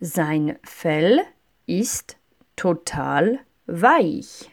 Sein Fell ist total weich.